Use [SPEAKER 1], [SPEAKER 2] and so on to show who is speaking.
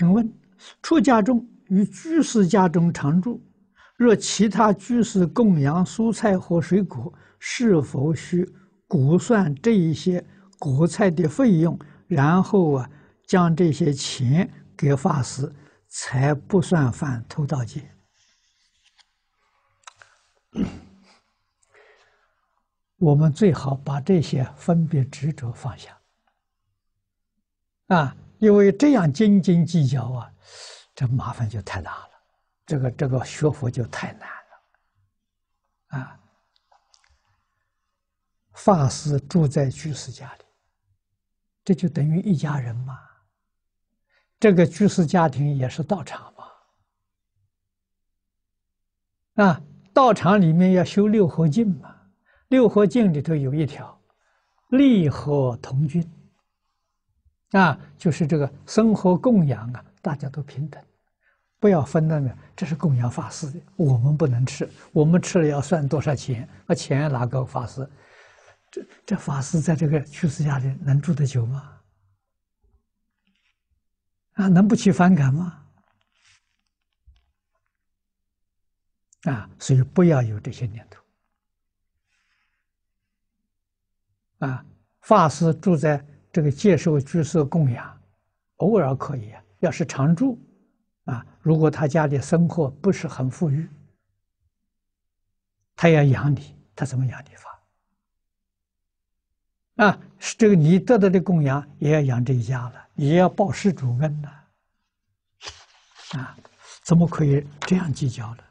[SPEAKER 1] 请问，出家众与居士家中常住，若其他居士供养蔬菜和水果，是否需估算这一些果菜的费用，然后啊，将这些钱给法师，才不算犯偷盗戒？我们最好把这些分别执着放下啊，因为这样斤斤计较啊，这麻烦就太大了，这个这个学佛就太难了啊。法师住在居士家里，这就等于一家人嘛。这个居士家庭也是道场嘛，啊，道场里面要修六合敬嘛。六合敬里头有一条，利和同均，啊，就是这个生活供养啊，大家都平等，不要分那个，这是供养法师的，我们不能吃，我们吃了要算多少钱，把钱拿给法师？这这法师在这个居士家里能住得久吗？啊，能不起反感吗？啊，所以不要有这些念头。啊，法师住在这个接受居士供养，偶尔可以啊。要是常住，啊，如果他家里生活不是很富裕，他要养你，他怎么养你法？啊，是这个你得到的供养也要养这一家了，也要报施主恩呐。啊，怎么可以这样计较呢？